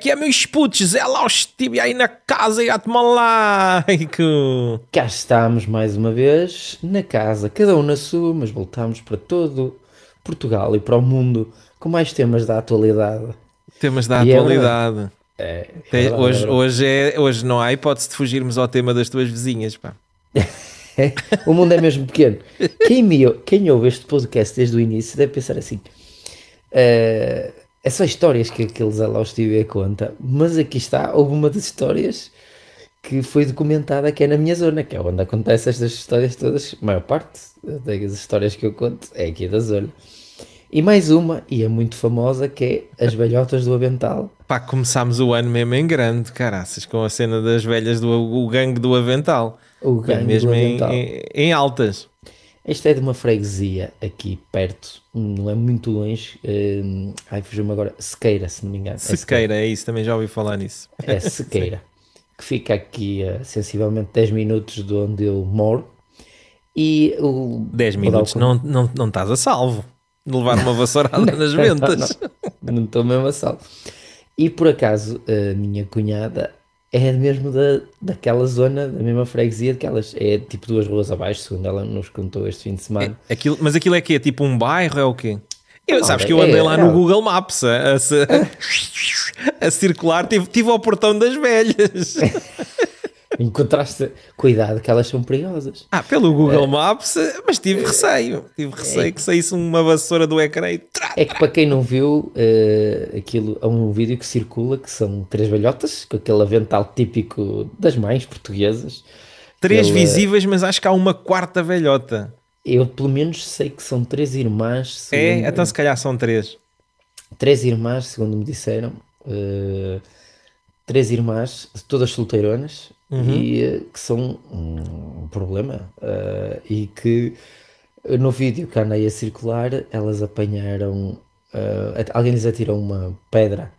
Como é que é, meus putos? É lá, estive aí na casa e a tomar like. Cá estamos mais uma vez na casa, cada um na sua, mas voltamos para todo Portugal e para o mundo com mais temas da atualidade. Temas da E é atualidade. É, é hoje, é verdade. hoje, é, hoje não há hipótese de fugirmos ao tema das tuas vizinhas, pá. o mundo é mesmo pequeno. Quem, me, quem ouve este podcast desde o início deve pensar assim: eh, é só histórias que aqueles os TV conta, mas aqui está, houve uma das histórias que foi documentada que é na minha zona, que é onde acontecem estas histórias todas. A maior parte das histórias que eu conto é aqui da zona. E mais uma, e é muito famosa, que é as velhotas do Avental. Pá, começámos o ano mesmo em grande, caraças, com a cena das velhas do o gangue do Avental. O É gangue mesmo do em, Avental. em- em altas. Este é de uma freguesia aqui perto, não é muito longe. hum, ai, fugiu-me agora. Sequeira, se não me engano. É Sequeira, é isso, também já ouvi falar nisso. É Sequeira. que fica aqui a sensivelmente 10 minutos de onde eu moro. E o. 10 vou dar o minutos, não, não, não estás a salvo de levar uma vassourada nas Não, ventas. Não não estou mesmo a salvo. E por acaso, a minha cunhada é mesmo da, daquela zona, da mesma freguesia, daquelas. É tipo duas ruas abaixo, segundo ela nos contou este fim de semana. Aquilo, mas aquilo é que é tipo um bairro, é o quê? Eu, sabes é- que eu andei é- lá é no. Google Maps a, a, a circular, tive, tive ao portão das velhas. Encontraste. Cuidado, que elas são perigosas. Ah, pelo Google Maps, mas tive receio. Tive receio que saísse uma vassoura do ecrã e trá, É que para quem não viu, eh, aquilo é um vídeo que circula que são três velhotas com aquele avental típico das mães portuguesas. três Ele, visíveis, mas acho que há uma quarta velhota. Eu pelo menos sei que são três irmãs, É, então se calhar são três. três irmãs, segundo me disseram, eh, três irmãs, todas solteironas, e eh, que são um problema, eh, e que eh, no vídeo que andei a circular, elas apanharam, at- alguém lhes atirou uma pedra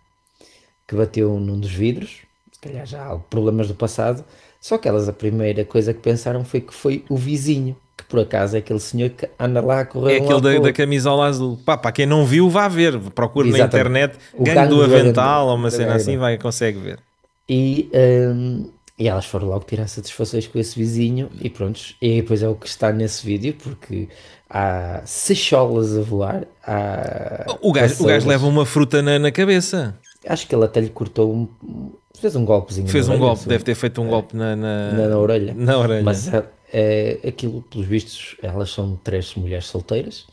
que bateu num dos vidros, se calhar já há problemas do passado, só que elas a primeira coisa que pensaram foi que foi o vizinho, que por acaso é aquele senhor que anda lá a correr É um aquele da, da camisola azul. Pá, para quem não viu, vá ver. Procure na internet. O Gangue Gangue do Avental ou uma cena assim, vai, consegue ver. E, hum, e elas foram logo tirar satisfações com esse vizinho e prontos. E depois é o que está nesse vídeo, porque há seixolas a voar. Há O gajo, o gajo leva uma fruta na, na cabeça. Acho que ele até lhe cortou um. Fez um golpezinho. Fez um orelha, golpe, assim, deve ter feito um golpe na, na, na, na orelha. na orelha. Mas é, é aquilo, pelos vistos, elas são três mulheres solteiras.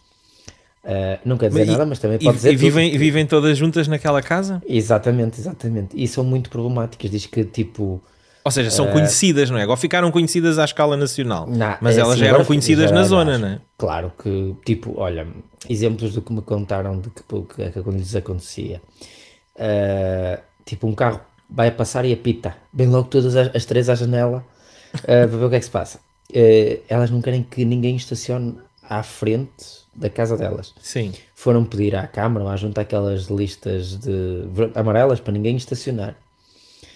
Ah, não quer dizer Mas e- nada, mas também E, pode dizer e vivem, e vivem todas juntas naquela casa? Exatamente, exatamente. E são muito problemáticas. Diz que tipo. Ou seja, são conhecidas, não é? Agora ficaram conhecidas à escala nacional. Não, mas é elas assim, já eram conhecidas já na zona, não é? Claro que, tipo, olha, exemplos do que me contaram de que, que é que lhes acontecia. Ah, tipo, um carro vai a passar e apita. Bem logo todas as, as três à janela ah, para ver o que é que se passa. Ah, elas não querem que ninguém estacione à frente da casa delas. Sim. Foram pedir à Câmara ou à junta aquelas listas de amarelas para ninguém estacionar.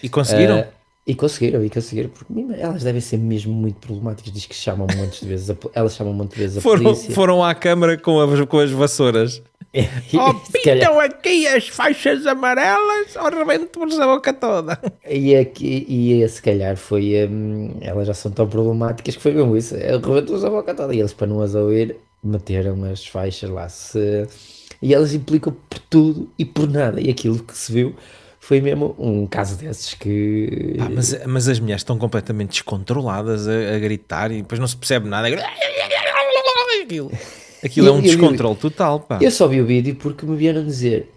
E conseguiram? E conseguiram, e conseguiram, porque elas devem ser mesmo muito problemáticas. Diz que chamam montes de vezes, a, elas chamam montes de vezes a foram, polícia. foram à câmara com as, com as vassouras. E- Oh, calhar- pintam aqui as faixas amarelas, ou rebento-vos a boca toda. E, aqui, e se calhar foi. hum, elas já são tão problemáticas que foi mesmo isso. Eu rebentou-os a boca toda. E eles, para não as ouvir, meteram as faixas lá. Se, e elas implicam por tudo e por nada. E aquilo que se viu foi mesmo um caso desses que. Pá, mas, mas as mulheres estão completamente descontroladas a, a gritar e depois não se percebe nada. Aquilo, aquilo é um descontrole total, pá. Eu só vi o vídeo porque me vieram dizer: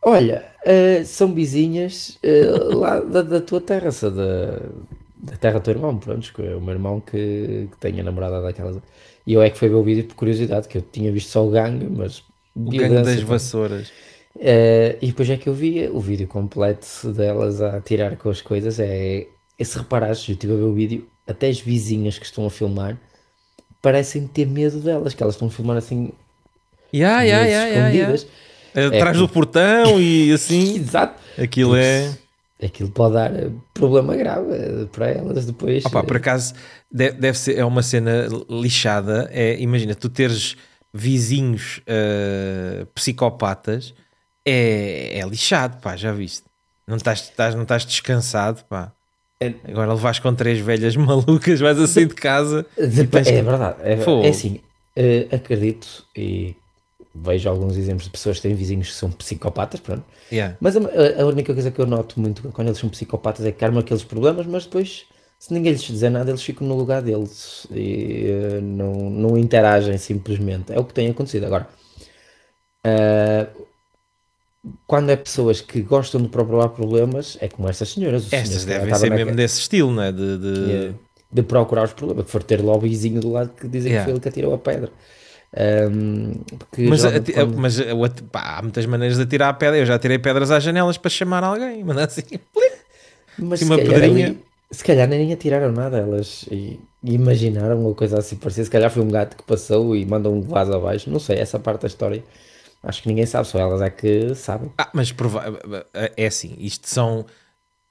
Olha, ah, são vizinhas ah, lá da, da tua terra, da, da terra do teu irmão, pronto, que é o meu irmão que, que tem a namorada daquelas. E eu é que fui ver o vídeo por curiosidade, que eu tinha visto só o gangue, mas. O gangue das vassouras. Ah, e depois é que eu vi o vídeo completo delas a tirar com as coisas. É, é se reparares, eu estive a ver o vídeo, até as vizinhas que estão a filmar parecem ter medo delas, que elas estão a filmar assim, Ya, ya, meio ya, ya, ya. escondidas. Atrás do portão e assim. Exato. Aquilo é. Aquilo pode dar eh, problema grave eh, para elas depois. Opa, por acaso de- deve ser é uma cena lixada. É, imagina, tu teres vizinhos eh, psicopatas é, é lixado, pá, já viste? Não estás, estás, não estás descansado, pá. É- Agora levas com três velhas malucas, vais a sair de casa. De- tens é verdade. É, é assim, eh, acredito e vejo alguns exemplos de pessoas que têm vizinhos que são psicopatas, pronto. Yeah. Mas a, a- única coisa que eu noto muito quando eles são psicopatas é que armam aqueles problemas, mas depois, se ninguém lhes dizer nada, eles ficam no lugar deles e eh, não, não interagem simplesmente. É o que tem acontecido. Agora, eh, quando é pessoas que gostam de procurar problemas, é como estas senhoras. Estas devem ser mesmo desse estilo, não é? De, de- de, de procurar os problemas, que for ter lá o vizinho do lado que dizem Yeah. que foi ele que atirou a pedra. Porque Mas, quando- mas pá, há muitas maneiras de atirar a pedra. Eu já tirei pedras às janelas para chamar alguém. Mandar assim. Mas Assim, se uma calhar, pedrinha. ali- se calhar nem atiraram nada, elas imaginaram uma coisa assim parecida. Se calhar foi um gato que passou e mandou um vaso abaixo. Não sei, essa parte da história acho que ninguém sabe, só elas é que sabem. Ah, mas é assim, isto são.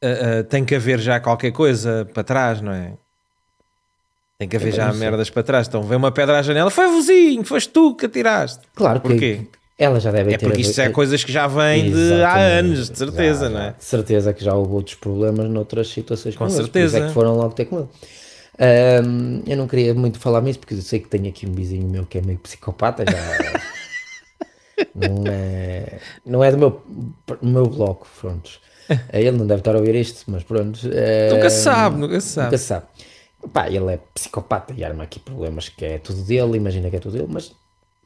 ah, ah, tem que haver já qualquer coisa para trás, não é? Tem que haver Eu já sei. merdas para trás. Então vem uma pedra à janela, foi vizinho, foste tu que atiraste. Claro que Porquê? elas já devem É ter. porque isto é coisas que já vêm de há anos, de certeza, Já, não é? De certeza que já houve outros problemas noutras situações Com com, por certeza. é que foram logo ter com ele. Ahm, eu não queria muito falar nisso porque eu sei que tenho aqui um vizinho meu que é meio psicopata, já não é, não é do meu, meu bloco, pronto. Ele não deve estar a ouvir isto, mas pronto. Nunca ahm, se sabe, nunca se sabe. Nunca sabe. Pá, ele é psicopata e arma aqui problemas que é tudo dele, imagina que é tudo dele, mas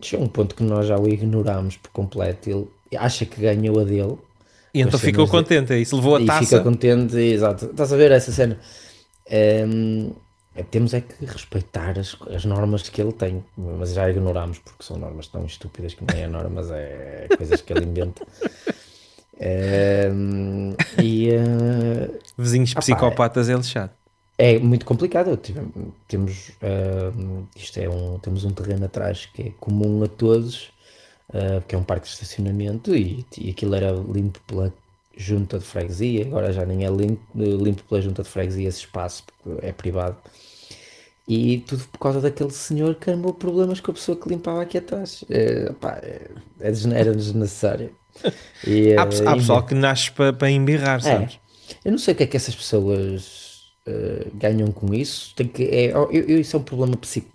chega um ponto que nós já o ignoramos por completo. Ele acha que ganhou a dele E então ficou de- contente, é isso levou a e taça. fica contente, exato. Estás a ver essa cena? Ehm, é, temos é que respeitar as, as normas que ele tem, mas já ignoramos porque são normas tão estúpidas que nem é normas, é coisas que ele inventa. Ehm, e eh, Vizinhos pá, psicopatas é lixado. é muito complicado. Tive- temos, ehm, isto é um, temos um terreno atrás que é comum a todos, eh, que é um parque de estacionamento e, e aquilo era limpo pela junta de freguesia, agora já nem é limpo, limpo pela junta de freguesia esse espaço, porque é privado. E tudo por causa daquele senhor que armou problemas com a pessoa que limpava aqui atrás. É, pá, é- é era desnecessário. E, Há, eh, há pessoal que nasce para, para embirrar, é. sabes? Eu não sei o que é que essas pessoas eh, ganham com isso. Tem que, é, eu, eu- isso é um problema psi-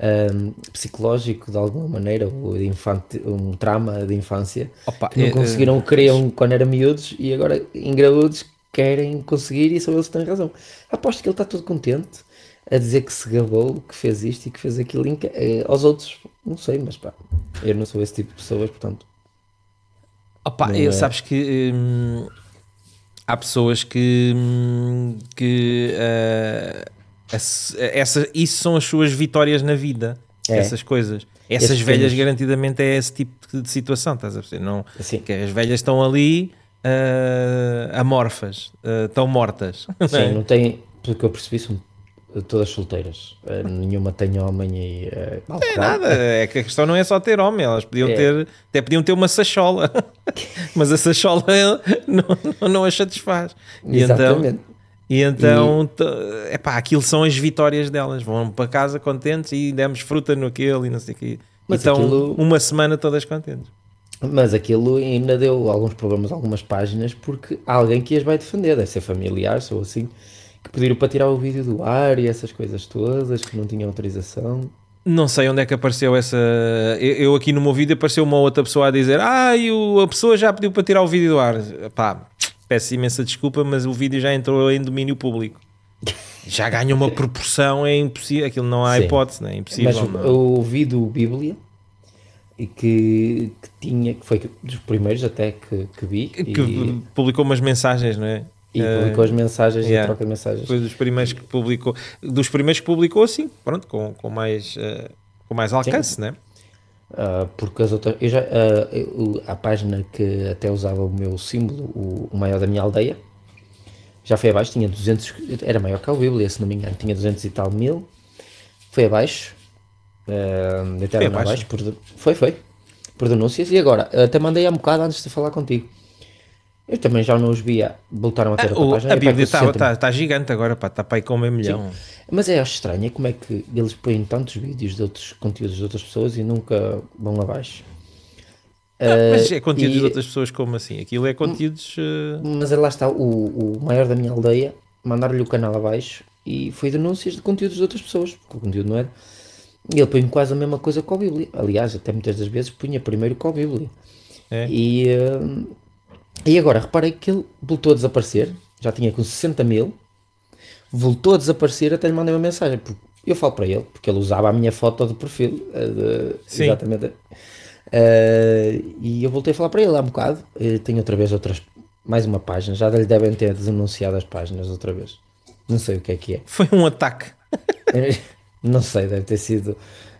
ahm, psicológico de alguma maneira, ou de infante, um trauma de infância Opa, que não é, conseguiram, que queriam quando eram miúdos e agora engraúdos querem conseguir e são eles que têm razão. Aposto que ele está todo contente a dizer que se gabou, que fez isto e que fez aquilo em eh, aos outros. Não sei, mas pá, eu não sou esse tipo de pessoas, portanto. Opa, eu- é. sabes que hum, há pessoas que, hum, que ah, essa, essa- isso são as suas vitórias na vida, É. essas coisas. Essas Esses velhas pequenos- garantidamente é esse tipo de, situação, estás a perceber? Não, Assim, que as velhas estão ali ah, amorfas, ah, estão mortas. não é? Sim, não tem, pelo que eu percebi, são todas solteiras. Eh, nenhuma tem homem e. eh, mal, É nada, é que a questão não é só ter homem, elas podiam É. ter, até podiam ter uma sachola, mas a sachola não, não, não as satisfaz. E então, Exatamente. E então é pá, aquilo são as vitórias delas, vão para casa contentes e demos fruta no aquele e não sei o quê. Mas então, aquilo- uma semana todas contentes. Mas aquilo ainda deu alguns problemas algumas páginas porque há alguém que as vai defender, deve ser familiar ou assim, que pediram para tirar o vídeo do ar e essas coisas todas, que não tinham autorização. Não sei onde é que apareceu essa. Eu, eu aqui no meu vídeo apareceu uma outra pessoa a dizer: Ah, e o- a pessoa já pediu para tirar o vídeo do ar. Pá, peço imensa desculpa, mas o vídeo já entrou em domínio público. Já ganha uma proporção, é impossível. Aquilo não há Sim. hipótese, não é impossível. Mas não. eu ouvi do Bíblia e que, que tinha, que foi dos primeiros até que, que vi, Que e, publicou umas mensagens, não é? e Eh, publicou as mensagens e yeah. a troca de mensagens. Foi dos primeiros que publicou, dos primeiros que publicou assim, pronto, com, com mais eh, com mais alcance, né? Ah, porque as outras, eu já, eu- a página que até usava o meu símbolo, o, o maior da minha aldeia, já foi abaixo, tinha 200, era maior que a Bíblia, se não me engano, tinha 200 e tal mil, foi abaixo, uh, Foi abaixo, abaixo? por, foi, foi, por denúncias, e agora, até mandei há um bocado antes de falar contigo, eu também já não os via, voltaram a ter O- outra página, a é Bíblia com 60 está tá, gigante agora, pá, está para aí com meio milhão. mas é estranho é como é que eles põem tantos vídeos de outros conteúdos de outras pessoas e nunca vão abaixo. Ah, mas Uh, é conteúdos e- de outras pessoas como assim? Aquilo é conteúdos. uh, Mas lá está, o, o maior da minha aldeia, mandaram-lhe o canal abaixo e foi denúncias de conteúdos de outras pessoas, porque o conteúdo não era. E ele põe quase a mesma coisa com a Bíblia. Aliás, até muitas das vezes punha primeiro com a Bíblia. É. E, e agora reparei que ele voltou a desaparecer, já tinha com 60 mil, voltou a desaparecer, até lhe mandei uma mensagem. porque Eu falo para ele, porque ele usava a minha foto de perfil, a de- Sim. exatamente. Eh, e eu voltei a falar para ele há um bocado. Eh, tenho outra vez outras, mais uma página, já lhe devem ter denunciado as páginas outra vez. Não sei o que é que é. Foi um ataque. Não sei, deve ter sido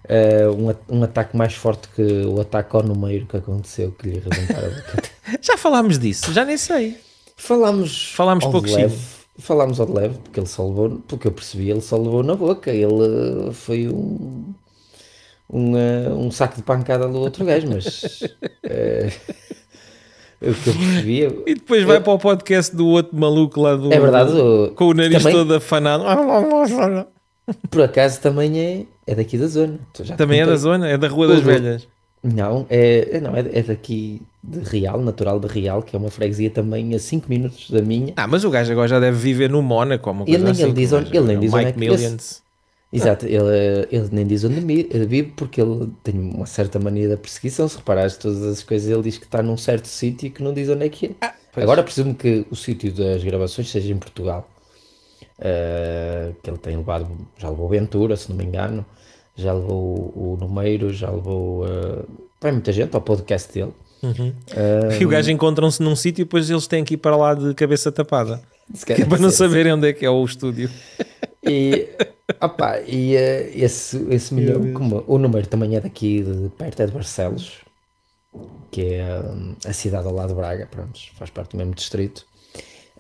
eh, um, um ataque mais forte que o ataque ao número que aconteceu, que lhe arrebentaram a boca. Já falámos disso, já nem sei. Falámos, Falámos ao pouco de leve, falámos ao de leve, porque ele só levou, porque eu percebi, ele só levou na boca, ele eh, foi um, um, eh, um saco de pancada do outro gajo, mas o que eu percebi, eu- E depois vai para o podcast do outro maluco lá do. é verdade, o- Com o nariz também, todo afanado. Por acaso também é, é daqui da zona. Também é da zona, é da Rua das Velhas. Não, é, é- não, é, é daqui de Real, natural de Real, que é uma freguesia também a 5 minutos da minha. Ah, mas o gajo agora já deve viver no Mónaco. Uma Ele coisa nem- assim, ele diz o onde- ele nem é diz onde é que esse- Millions. Exato, ele, ele nem diz onde vive porque ele tem uma certa mania da perseguição. Se reparares todas as coisas, ele diz que está num certo sítio e que não diz onde é que é. Ah. Agora presumo que o sítio das gravações seja em Portugal. Uh, que ele tem levado, já levou Ventura, se não me engano, já levou o, Numeiro, já levou uh, vai muita gente ao podcast dele. Uhum. Uh, E o gajo encontram-se num sítio e depois eles têm que ir para lá de cabeça tapada. é para não saberem onde é que é o estúdio. E, opá, e eh, esse, esse milhão, como o número também é daqui de perto, é de Barcelos, que é hum, a cidade ao lado de Braga, pronto, faz parte do mesmo distrito.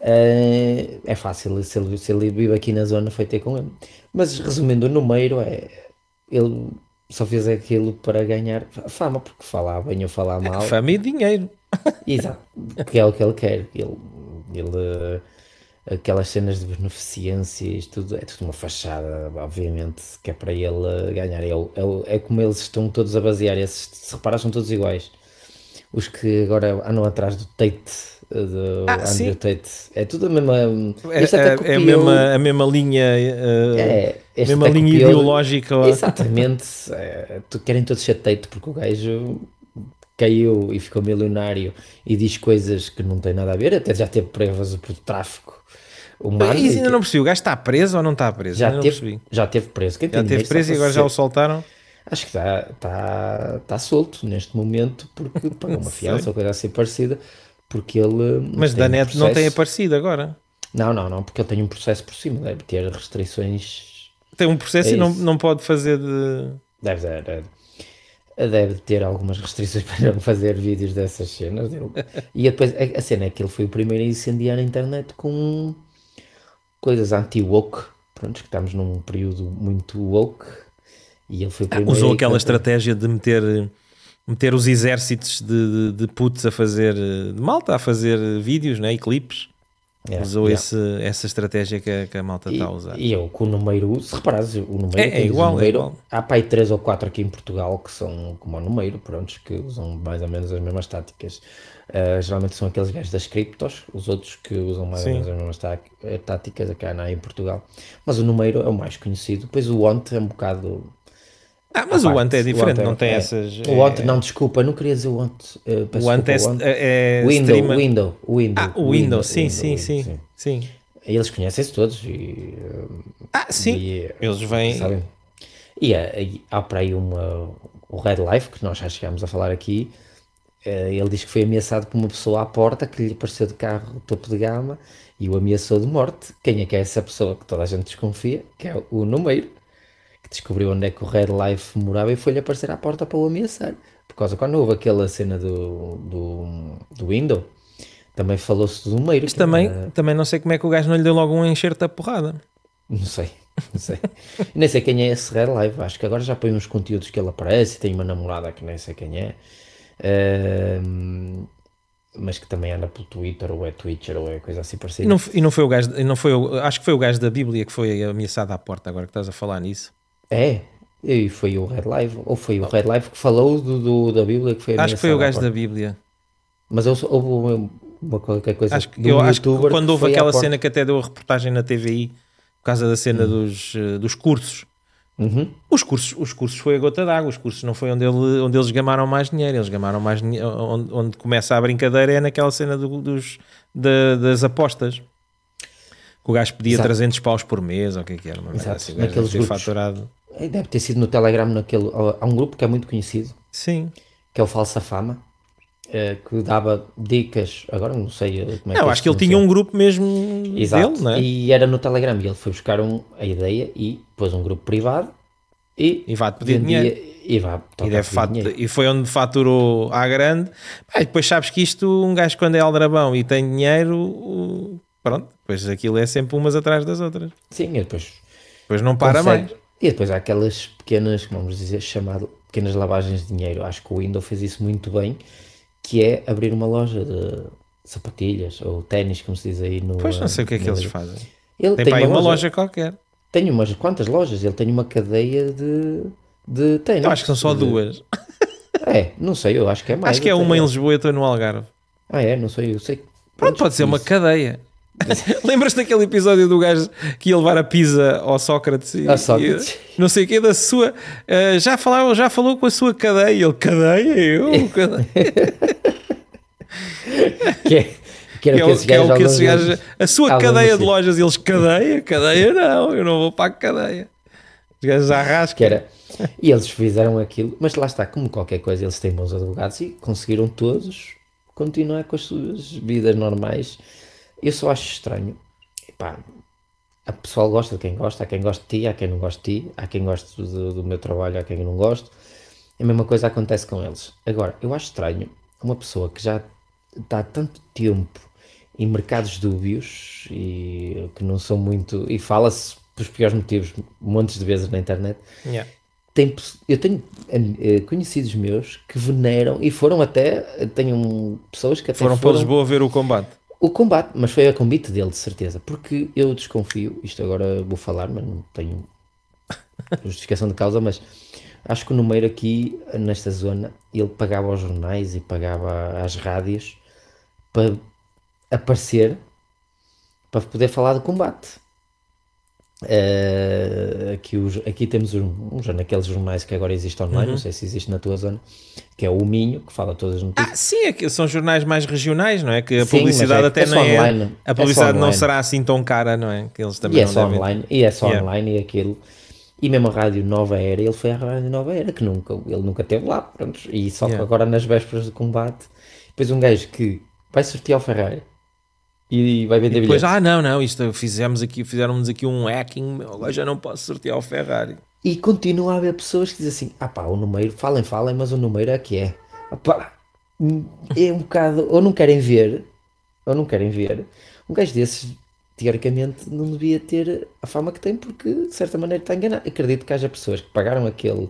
Eh, é fácil, se ele, se ele vive aqui na zona, foi ter com ele. Mas resumindo, o número é. Ele só fez aquilo para ganhar fama, porque falar bem ou falar mal. Fama e dinheiro. Exato, que é o que ele quer. Ele, ele, aquelas cenas de beneficência, isto tudo, é tudo uma fachada, obviamente, que é para ele ganhar. É, o- é, é como eles estão todos a basear, esses, se reparar, são todos iguais. Os que agora andam atrás do Tate, do Ah, Andrew sim. Tate, é tudo a mesma. É, este até é- é a, copiou- mesma, a mesma linha, eh, é, este mesma linha copiou- ideológica. Exatamente, é, querem todos ser Tate porque o gajo caiu e ficou milionário e diz coisas que não têm nada a ver, até já teve provas por tráfico humano. E e ainda que- não percebi, o gajo está preso ou não está preso? já, Ainda não teve, percebi. já teve preso. Quem Já teve preso e agora já o soltaram. Acho que está tá, tá solto neste momento porque pagou uma fiança ou coisa assim parecida. Porque ele. Mas tem da um net não tem aparecido agora. Não, não, não, porque ele tem um processo por cima, deve ter restrições Tem um processo É e não, não pode fazer de. Deve, deve, deve ter algumas restrições para não fazer vídeos dessas cenas. E depois a, a cena é que ele foi o primeiro a incendiar a internet com coisas anti-woke. Pronto, que estamos num período muito woke. E ele foi o primeiro Ah, Usou aquela contra- estratégia de meter, meter os exércitos de, de, de putos a fazer, de malta a fazer vídeos né, e clipes. Yeah, Usou yeah. esse, essa estratégia que a, que a malta está a usar. E, eu com o número, se reparares, o número, É, é igual, é número, igual. há para aí 3 ou 4 aqui em Portugal que são como o número, prontos, que usam mais ou menos as mesmas táticas. Uh, geralmente são aqueles gajos das criptos, os outros que usam mais Sim. ou menos as mesmas tá- eh, táticas cá na, em Portugal. Mas o número é o mais conhecido. Depois o ONT é um bocado. Ah, mas à o parte. ante é diferente, não tem é- essas. O ONT, não, desculpa, não queria dizer o ONT. eh, O ante é, o é, é Window, streamer- Window, Window. Ah, o Windows, sim, Window, sim, sim, Window, sim. Eles conhecem-se todos e. eh, Ah, sim. e, Eles vêm. sabem? E há, e há para aí uma, o Red Life, que nós já chegámos a falar aqui, eh, ele diz que foi ameaçado por uma pessoa à porta que lhe apareceu de carro topo de gama e o ameaçou de morte. Quem é que é essa pessoa que toda a gente desconfia? Que é o número, que descobriu onde é que o Red Life morava e foi-lhe aparecer à porta para o ameaçar. Por causa quando houve aquela cena do, do, do Window, também falou-se do número. Mas também, era- também não sei como é que o gajo não lhe deu logo um enxerto da porrada. Não sei, não sei. nem sei quem é esse Red Live. Acho que agora já põe uns conteúdos que ele aparece. Tem uma namorada que nem sei quem é. Ahm, mas que também anda pelo Twitter ou é Twitcher ou é coisa assim E parecida. não, e não foi o gajo, e não foi acho que foi o gajo da Bíblia que foi ameaçado à porta, agora que estás a falar nisso. É? E foi o Red Live, ou foi o Red Live que falou do, do- da Bíblia que foi Acho que foi o gajo da. Bíblia. Mas houve, houve uma, qualquer coisa Acho que, eu acho que quando houve aquela cena que até deu a reportagem na TVI por causa da cena Hum. dos, eh, dos cursos. Uhum. Os cursos, os cursos foi a gota d'água, os cursos não foi onde, ele, onde eles gamaram mais dinheiro, eles gamaram mais dinheiro, onde, onde começa a brincadeira é naquela cena do- dos, da- das apostas. Que o gajo pedia Exato. 300 paus por mês, ou o que é que era, uma Exato, assim, o gajo faturado. E Deve ter sido no Telegram naquele. Há um grupo que é muito conhecido, Sim, que é o Falsa Fama, eh, que dava dicas. Agora não sei eh, como é não, que acho que ele tinha um grupo mesmo Exato. dele, não é? E, E era no Telegram. E ele foi buscar um, a ideia e pôs um grupo privado e, vai-te pedir vendia- dinheiro. E, vá, E, deve e foi onde faturou à grande. E depois sabes que isto, um gajo quando é aldrabão e tem dinheiro, pronto, depois aquilo é sempre umas atrás das outras. Sim, e depois Depois não para consegue. mais. E depois há aquelas pequenas, como vamos dizer, chamado pequenas lavagens de dinheiro. Acho que o Windows fez isso muito bem, que é abrir uma loja de sapatilhas ou ténis, como se diz aí no. Pois não sei o que é que no- eles fazem. Ele Tem tem, uma, loja, loja qualquer. Tem umas quantas lojas? Ele tem uma cadeia de, de ténis. Eu acho que são só De- duas. É, não sei, eu acho que é mais. Acho que é uma em Lisboa e outra no Algarve. Ah, é, não sei, eu sei. que- Pronto, pode ser uma cadeia. Lembras-te daquele episódio do gajo que ia levar a pizza ao Sócrates? E, Sócrates. e- não sei o que, da sua. eh, já, falava, já falou com a sua cadeia. Ele, cadeia? Eu? Cadeia? Que é, que era Que é, que é o que esses gajos. A sua cadeia de lojas, eles, cadeia? Cadeia não, eu não vou para a cadeia. Os gajos arrascam. que era. E eles fizeram aquilo, mas lá está, como qualquer coisa, eles têm bons advogados e conseguiram todos continuar com as suas vidas normais. Eu só acho estranho. Epá, a pessoal gosta de quem gosta, há quem goste de ti, há quem não goste de ti, há quem goste do, do meu trabalho, há quem não goste. A mesma coisa acontece com eles. Agora, eu acho estranho uma pessoa que já está há tanto tempo em mercados dúbios e que não são muito. e fala-se pelos piores motivos, montes de vezes na internet. Yeah. Tem, eu tenho eh, conhecidos meus que veneram e foram até. Tenho pessoas que até Foram para foram Lisboa ver o combate. O combate, mas foi a convite dele, de certeza, porque eu desconfio, isto agora vou falar, mas não tenho justificação de causa, mas acho que o número aqui, nesta zona, ele pagava aos jornais e pagava às rádios para aparecer, para poder falar do combate. Eh, aqui, os, aqui temos um, um, já naqueles jornais que agora existem online, não sei se existe na tua zona, que é o Minho, que fala todas as notícias. Ah, sim, é que são jornais mais regionais, não é? Que a Sim, publicidade é- até é não é. online. É A só publicidade não será assim tão cara, não é? Que eles também E é só devem- online, e é só Yeah. online e aquilo. E mesmo a Rádio Nova Era, ele foi à Rádio Nova Era, que nunca, ele nunca esteve lá, pronto. E só Yeah. agora nas vésperas do combate, depois um gajo que vai sortear o Ferrari e vai vender Depois, bilhetes. ah, não, não, isto fizemos aqui, fizeram-nos aqui um hacking, agora já não posso sortear o Ferrari. E continua a haver pessoas que dizem assim: ah pá, o número, falem, falem, mas o número é que é. Ah pá, é um bocado, ou não querem ver, ou não querem ver. Um gajo desses, teoricamente, não devia ter a fama que tem, porque de certa maneira está enganado. Acredito que haja pessoas que pagaram aquele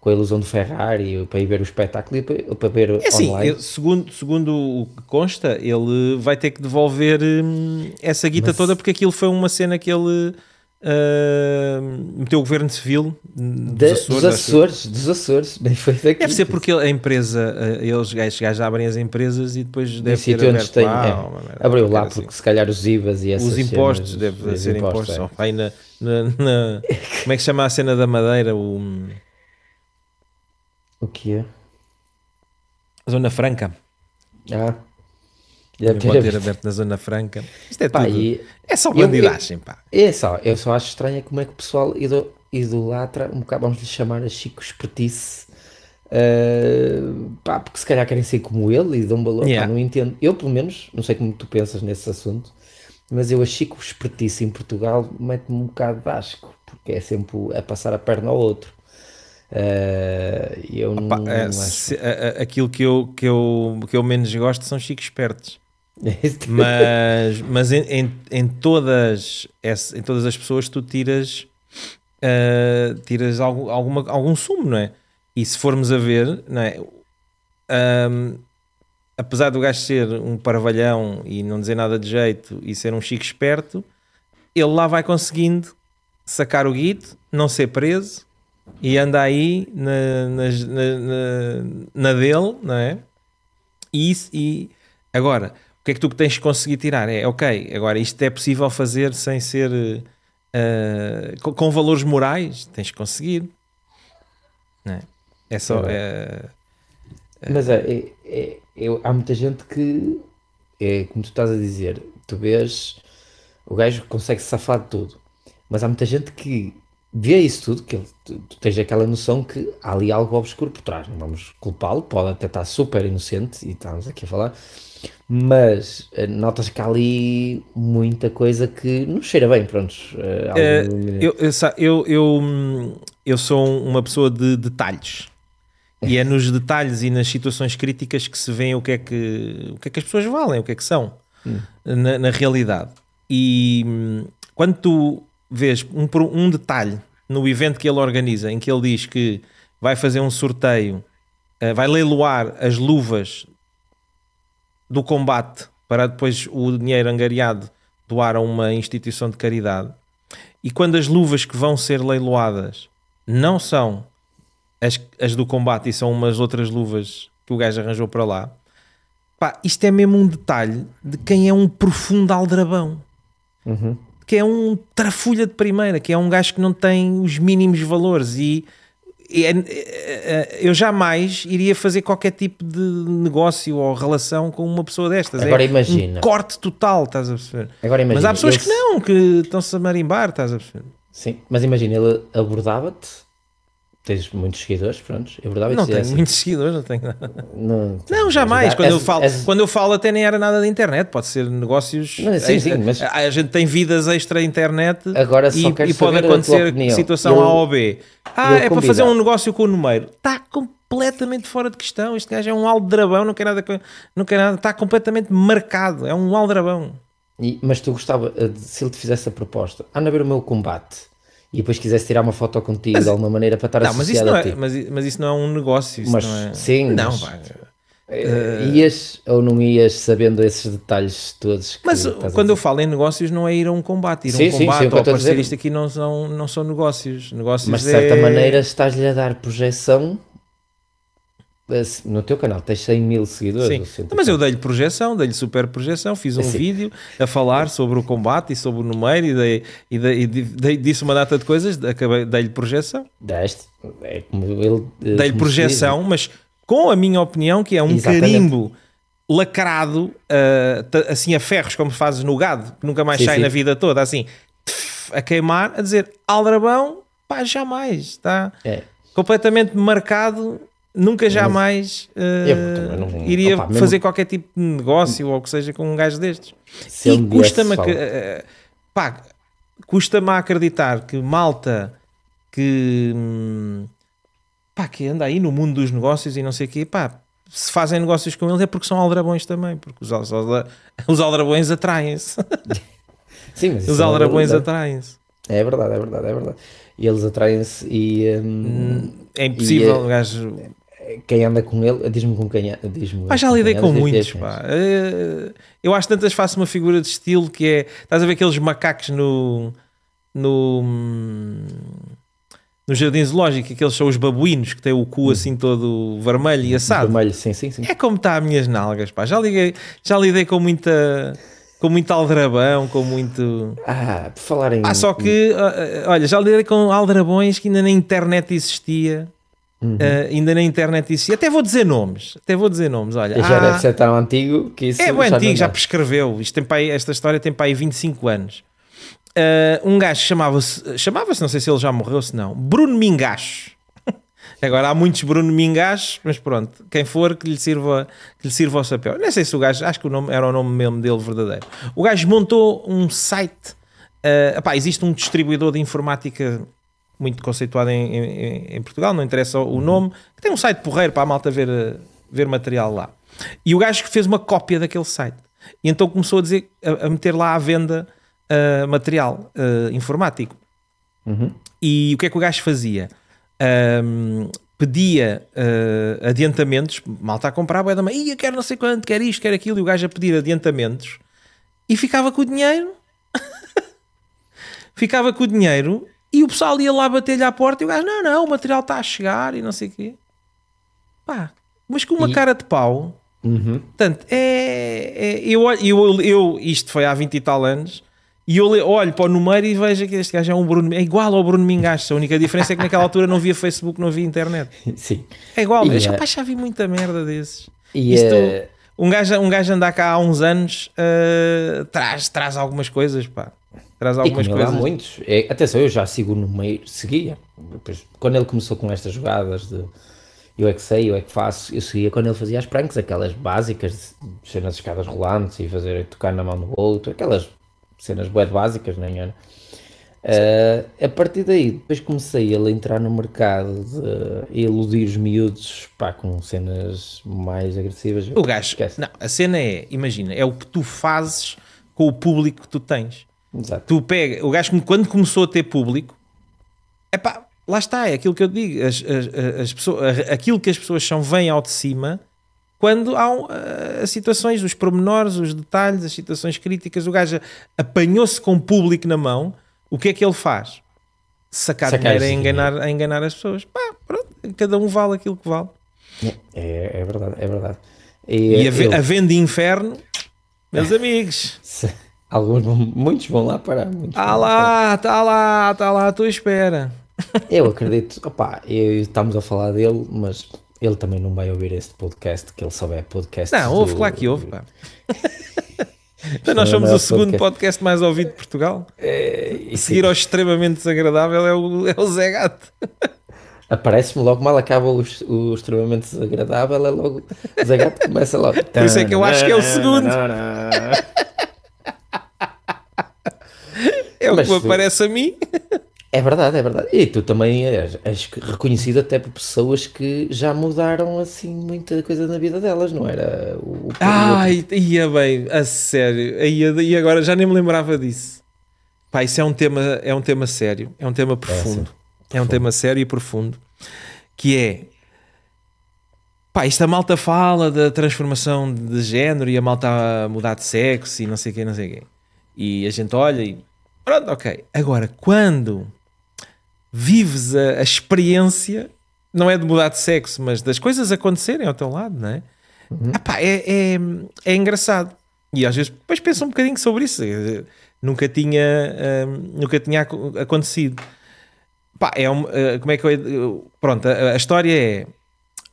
com a ilusão do Ferrari para ir ver o espetáculo e para, ver É assim, online. ele- segundo, segundo o que consta, ele vai ter que devolver hum, essa guita Mas- toda porque aquilo foi uma cena que ele ah, meteu o governo civil dos Açores. dos. Açores, dos Açores, nem foi daqui. Deve ser porque a empresa, ah, eles gajos, gajos abrem as empresas e depois deve ter sítio onde aberto tem, lá, é, abriu lá porque assim. se calhar os IVAs e essas Os impostos, cenas, deve os ser impostos, é. na, na- na- como é que se chama a cena da Madeira? O, O que é? a Zona Franca. Ah, deve ter pode ter aberto na Zona Franca. Isto é Pá, tudo. e- É só eu- bandidagem, pá. É só, eu só acho estranho é como é que o pessoal ido- idolatra um bocado, vamos lhe chamar a Chico Espertice, uh, pá, porque se calhar querem ser como ele e dão valor, pá, Yeah. não entendo. Eu, pelo menos, não sei como tu pensas nesse assunto, mas eu a Chico Espertice em Portugal mete-me um bocado de asco, porque é sempre a passar a perna ao outro. Uh, eu Pá, não, é, se- a- a- aquilo que eu, que, eu, que eu menos gosto são chicos espertos. Mas, mas em, em, em todas, em todas as pessoas tu tiras, ah, tiras algum, alguma, algum sumo, não é? E se formos a ver, não é? Ahm, apesar do gajo ser um parvalhão e não dizer nada de jeito e ser um chico esperto, ele lá vai conseguindo sacar o guito, não ser preso e anda aí na, na, na, na dele, não é? E, e agora, o que é que tu tens que conseguir tirar? É ok, agora isto é possível fazer sem ser uh, com, com, valores morais, tens que conseguir, não é? É só. É, é, Mas é, é, é, é, há muita gente que é como tu estás a dizer, tu vês o gajo consegue safar de tudo, mas há muita gente que vê isso tudo, que ele, tu, tu, tens aquela noção que há ali algo obscuro por trás. Não vamos culpá-lo, pode até estar super inocente e estamos aqui a falar, mas uh, notas que há ali muita coisa que não cheira bem. Prontos, uh, eu, eu, eu, eu, sou uma pessoa de detalhes. E é nos detalhes e nas situações críticas que se vê o que é que, o que, é que as pessoas valem, o que é que são hum. na, na realidade. E hum, quando tu vês um, um detalhe no evento que ele organiza, em que ele diz que vai fazer um sorteio, uh, vai leiloar as luvas do combate para depois o dinheiro angariado doar a uma instituição de caridade. E quando as luvas que vão ser leiloadas não são as, as do combate e são umas outras luvas que o gajo arranjou para lá, pá, isto é mesmo um detalhe de quem é um profundo aldrabão. Uhum que é um trafulha de primeira, que é um gajo que não tem os mínimos valores e é, é, é, eu jamais iria fazer qualquer tipo de negócio ou relação com uma pessoa destas. Agora é imagina. Um corte total, estás a perceber? Agora imagina. Mas há pessoas que não, que estão-se a marimbar, estás a perceber? Sim, mas imagina, ele abordava-te tens muitos seguidores, pronto, é verdade. Não tenho assim. muitos seguidores, não tenho Não, não jamais. Quando, eu falo, quando eu falo, até nem era nada da internet, pode ser negócios. Não, sim, sim, mas a, gente tem vidas extra internet agora e, e pode acontecer situação eu, A ou B. Ah, é para fazer um negócio com o número. Está completamente fora de questão. Este gajo é um aldrabão, não quer nada, não quer nada, está completamente marcado. É um aldrabão. E, mas tu gostava, se ele te fizesse a proposta, anda a ver o meu combate e depois quisesse tirar uma foto contigo mas, de alguma maneira para estar não, mas isso não é, mas, mas, isso não é um negócio. mas, não é... Sim, não, mas, uh, ias ou não ias sabendo esses detalhes todos? mas quando eu falo em negócios, não é ir a um combate. Ir a um combate sim, ou aparecer isto aqui não são, não são negócios. negócios mas de certa é... maneira estás-lhe a dar projeção no teu canal tens 100 mil seguidores. Sim. Mas eu dei-lhe projeção, dei-lhe super projeção, fiz um Sim. vídeo a falar sobre o combate e sobre o número e, dei, e, dei, e dei, disse uma data de coisas, acabei, dei-lhe projeção. Deste, é como ele. Eh, dei-lhe projeção, mas com a minha opinião, que é um Exatamente. carimbo lacrado, uh, assim a ferros, como fazes no gado, que nunca mais sim, sai sim. na vida toda, assim, a queimar, a dizer Aldrabão, pá, jamais, está é. completamente marcado nunca jamais uh, não, iria opa, fazer mesmo... qualquer tipo de negócio ou o que seja com um gajo destes. Se e custa-me uh, pá, custa-me a acreditar que malta que hum, pá, que anda aí no mundo dos negócios e não sei o quê, pá, se fazem negócios com ele é porque são aldrabões também, porque os, os, os aldrabões atraem-se. Sim, mas os é aldrabões atraem-se. É verdade, é verdade, é verdade. E eles atraem-se e. Hum, é impossível, e, é, gajo quem anda com ele, diz-me com quem diz-me. Pá, já lidei com muitos, pá. Eh, eu acho tantas faço uma figura de estilo que é. Estás a ver aqueles macacos no. no. no jardim zoológico, aqueles são os babuínos que têm o cu hum. assim todo vermelho e assado. Vermelho, sim, sim, sim. É como está as minhas nalgas, pá. Já, liguei, já lidei com muita com muito aldrabão, com muito. Ah, por falar em. Ah, só que, olha, já lidei com aldrabões que ainda na internet existia. Uhum. Uh, ainda na internet isso. até vou dizer nomes. Até vou dizer nomes. Olha, já deve ser tão antigo que isso. É bem antigo, já prescreveu. Isto tem pai, esta história tem para aí 25 anos. Uh, um gajo chamava-se, chamava-se, não sei se ele já morreu, se não, Bruno Mingacho. Agora há muitos Bruno Mingachos, mas pronto, quem for que lhe sirva, que lhe sirva o chapéu. Não sei se o gajo, acho que o nome era o nome mesmo dele verdadeiro. O gajo montou um site. Uh, epá, existe um distribuidor de informática muito conceituado em, em, em, Portugal, não interessa o nome, que tem um site porreiro para a malta ver, ver material lá. E o gajo fez uma cópia daquele site. E então começou a dizer, a, a meter lá à venda uh, material uh, informático. Uhum. E o que é que o gajo fazia? Um, pedia uh, adiantamentos, malta a comprar, boia da mãe, eu quero não sei quanto, quer isto, quer aquilo, e o gajo a pedir adiantamentos e ficava com o dinheiro. ficava com o dinheiro E o pessoal ia lá bater-lhe à porta e o gajo, não, não, o material está a chegar e não sei o quê. Pá, mas com uma E- cara de pau. Portanto, é, é- eu, olho- eu, eu, isto foi há 20 e tal anos, e eu olho para o número e vejo que este gajo é um Bruno, é igual ao Bruno Mingacho. A única diferença é que naquela altura não havia Facebook, não havia internet. Sim. É igual, mas rapaz, já vi muita merda desses. E Isto- eh, Um gajo, um gajo anda cá há uns anos, eh, traz, traz algumas coisas, pá. Traz E algumas ele há coisas. muitos. É, atenção, eu já sigo no meio, seguia. Depois, quando ele começou com estas jogadas de eu é que sei, eu é que faço, eu seguia quando ele fazia as pranks, aquelas básicas de ser nas escadas rolantes e fazer tocar na mão do outro, aquelas cenas bué básicas, nem era. Eh, a partir daí, depois comecei a entrar no mercado de iludir os miúdos pá, com cenas mais agressivas. O gajo, não, a cena é, imagina, é o que tu fazes com o público que tu tens. Exato. Tu pega, o gajo quando começou a ter público, é pá, lá está, é aquilo que eu digo, as, as, as pessoas, aquilo que as pessoas são vêm ao de cima quando há ah, as situações, os pormenores, os detalhes, as situações críticas, o gajo apanhou-se com o público na mão, o que é que ele faz? Sacar, Sacar dinheiro a enganar, a enganar as pessoas. Pá, pronto, cada um vale aquilo que vale. É, é verdade, é verdade. E a, ve- eu- a venda inferno, meus amigos, Alguns muitos vão lá parar. Muitos vão lá lá, está lá, está lá à tua espera. Eu acredito, opá, eu- estamos a falar dele, mas ele também não vai ouvir este podcast, que ele só é podcast. Não, ouve, do- claro que ouve, pá. Então nós é somos o segundo podcast. podcast mais ouvido de Portugal. É, e Seguir ao extremamente desagradável é o, é o Zé Gato. Aparece-me logo mal acaba o, o extremamente desagradável, é logo o Zé Gato começa logo. Por isso é que eu acho que é o segundo. É o Mas que me tu- aparece a mim. É verdade, é verdade. E tu também és, és reconhecido até por pessoas que já mudaram assim muita coisa na vida delas, não era o, o Ai, ia bem, a sério. Ia, e agora já nem me lembrava disso. Pá, isso é um tema, é um tema sério, é um tema profundo. É, um tema sério e profundo. Que é. Pá, isto a malta fala da transformação de género e a malta a mudar de sexo e não sei o quê, não sei o quê. E a gente olha e. Pronto, ok. Agora, quando vives a, a experiência, não é de mudar de sexo, mas das coisas acontecerem ao teu lado, não é? Ah pá, é, é, é engraçado. E às vezes depois penso um bocadinho sobre isso. Nunca tinha, hum, nunca tinha aco- acontecido. Pá, é um, eh, como é que eu, pronto, a, a história é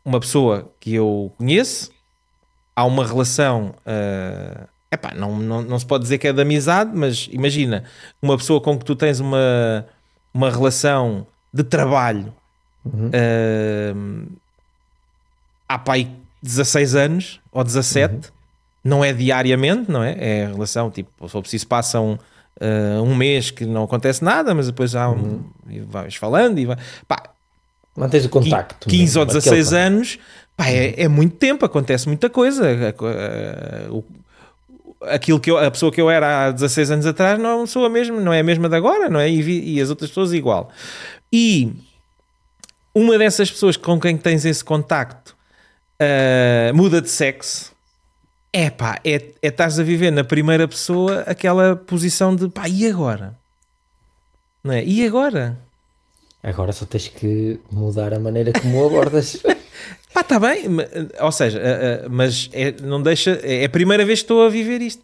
uma pessoa que eu conheço, há uma relação, eh, epá, não, não, não se pode dizer que é de amizade, mas imagina, uma pessoa com que tu tens uma, uma relação de trabalho eh, há pá, aí 16 anos ou 17, não é diariamente, não é? É a relação, tipo, se for preciso passam eh, um mês que não acontece nada, mas depois há um, e vais falando e vai, pá, Mantens o contacto. 15 ou mesmo, 16 aquele anos, pá, é, é muito tempo, acontece muita coisa. O- Aquilo que eu, a pessoa que eu era há 16 anos atrás não sou a mesma, não é a mesma de agora, não é? E, e as outras pessoas igual. E uma dessas pessoas com quem tens esse contacto ah, muda de sexo, é pá, é, é estás a viver na primeira pessoa aquela posição de pá, e agora? Não é? E agora? Agora só tens que mudar a maneira como abordas. Pá, está bem, ou seja, ah, ah, mas é, não deixa, é a primeira vez que estou a viver isto.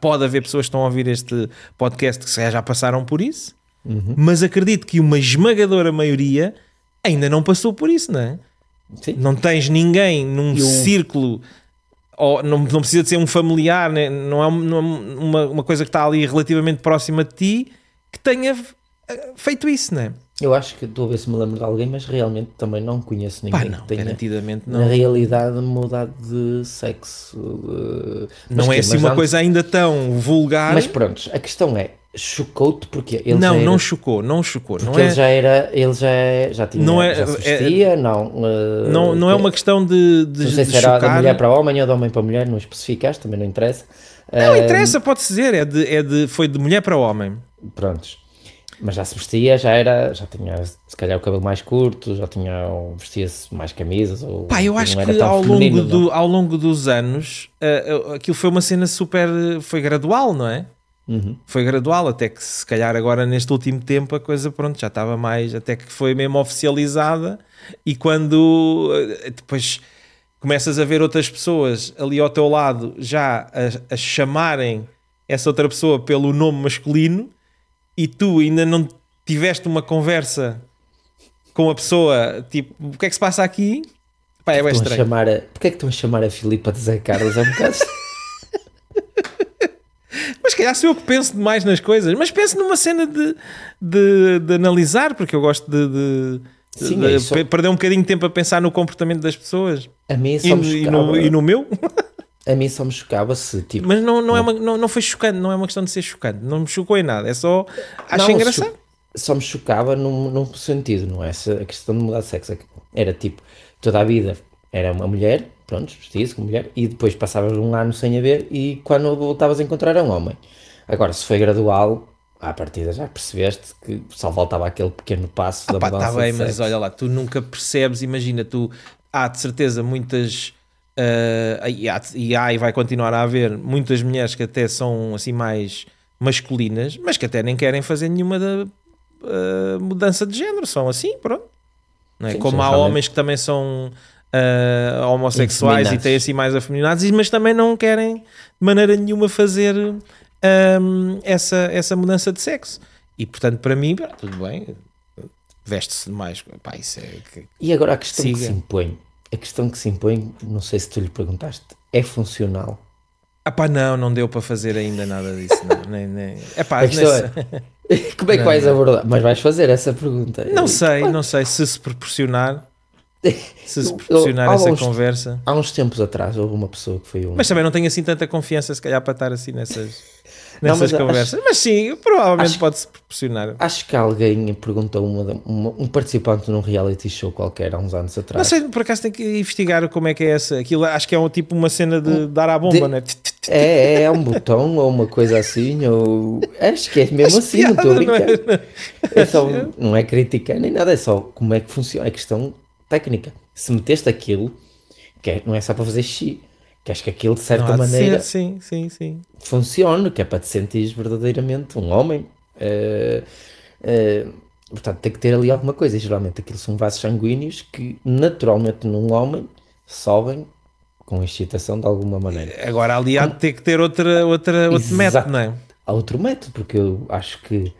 Pode haver pessoas que estão a ouvir este podcast que já passaram por isso, mas acredito que uma esmagadora maioria ainda não passou por isso, não é? Sim. Não tens ninguém num Eu- círculo, ou não, não precisa de ser um familiar, né? não é não é uma, uma coisa que está ali relativamente próxima de ti que tenha ah, feito isso, não é? Eu acho que estou a ver se me lembro de alguém, mas realmente também não conheço ninguém Pá, não, que tenha garantidamente na não. realidade mudado de sexo. eh, Não é assim uma antes- coisa ainda tão vulgar. Mas pronto, a questão é, chocou-te porque ele não, já era, não chocou, não chocou. porque Não ele é, já era, ele já, é- já tinha, Não é- já se é- vestia, não. eh, não, não é uma questão de, de, Não sei de se era da chocar. mulher para homem ou da homem para mulher, não especificaste, também não interessa. Não Eh, interessa, pode-se dizer. É de, é de, foi de mulher para homem. Prontos. Mas já se vestia, já era, já tinha se calhar o cabelo mais curto, já tinha, vestia-se mais camisas. Ou, Pá, eu acho que ao feminino, longo, não? do, ao longo dos anos ah, aquilo foi uma cena super. Foi gradual, não é? Uhum. Foi gradual, até que se calhar agora neste último tempo a coisa pronto, já estava mais, até que foi mesmo oficializada e quando eh, depois começas a ver outras pessoas ali ao teu lado já a, a chamarem essa outra pessoa pelo nome masculino e tu ainda não tiveste uma conversa com a pessoa, tipo, o que é que se passa aqui? Pá, é bem Estão a estranho. chamar a... Porquê é que estão a chamar a Filipa de Zé Carlos? É um bocado... Mas se calhar sou eu que penso demais nas coisas, mas penso numa cena de, de, de analisar, porque eu gosto de, de- Sim, de é perder um bocadinho de tempo a pensar no comportamento das pessoas A mim e, só me e chocava... no, e no meu. A mim só me chocava se, tipo... Mas não, não, é uma, não, não foi chocante, não é uma questão de ser chocante, não me chocou em nada, é só acho Não, engraçado. cho- Só me chocava num, num sentido, não é? Essa, a questão de mudar de sexo. é Era tipo, toda a vida era uma mulher, pronto, vestia-se como mulher, e depois passavas um ano sem a ver e quando voltavas a encontrar era um homem. Agora, se foi gradual, à partida já percebeste que só faltava aquele pequeno passo da Pá, mudança tá bem, mas olha lá, tu nunca percebes, imagina, tu há de certeza muitas ah, e, há, e há e vai continuar a haver muitas mulheres que até são assim mais masculinas, mas que até nem querem fazer nenhuma da, ah, mudança de género, são assim, pronto. É? Sim, Como sim, há realmente. homens que também são ah, homossexuais e têm assim mais afeminados, mas também não querem de maneira nenhuma fazer essa, essa mudança de sexo. E portanto, para mim, pá, tudo bem, veste-se mais. Pá, isso é que- E agora a questão que Siga. se impõe, a questão que se impõe, não sei se tu lhe perguntaste, é funcional? Ah pá, não, não deu para fazer ainda nada disso. Não, nem, nem... Epá, nessa- Como é que vais abordar? Mas vais fazer essa pergunta. Não sei, não sei se se proporcionar, se se proporcionar eu- essa uns- conversa. Há uns tempos atrás houve uma pessoa que foi um. Mas também não tenho assim tanta confiança, se calhar, para estar assim nessas, Não, nessas mas acho- conversas. Mas sim, provavelmente acho- pode-se proporcionar. Acho que alguém perguntou uma, uma- um participante num reality show qualquer há uns anos Não atrás. sei, por acaso tem que investigar como é que é essa. Aquilo acho que é um, tipo uma cena de dar à bomba, De- né? É, é um botão ou uma coisa assim, ou. Acho que é mesmo assim, não estou a Piada, não é? brincar. É só, não é criticar nem nada, é só como é que funciona. É questão técnica. Se meteste aquilo, que é- não é só para fazer xixi, queres que aquilo de certa de maneira sim, sim, sim. funcione, que é para te sentires verdadeiramente um homem. Eh, eh, portanto, tem que ter ali alguma coisa. E geralmente aquilo são vasos sanguíneos que naturalmente num homem sobem com excitação de alguma maneira. Agora ali há de ter que ter outra, outra, outro Exato. método, não é? Há outro método, porque eu acho que.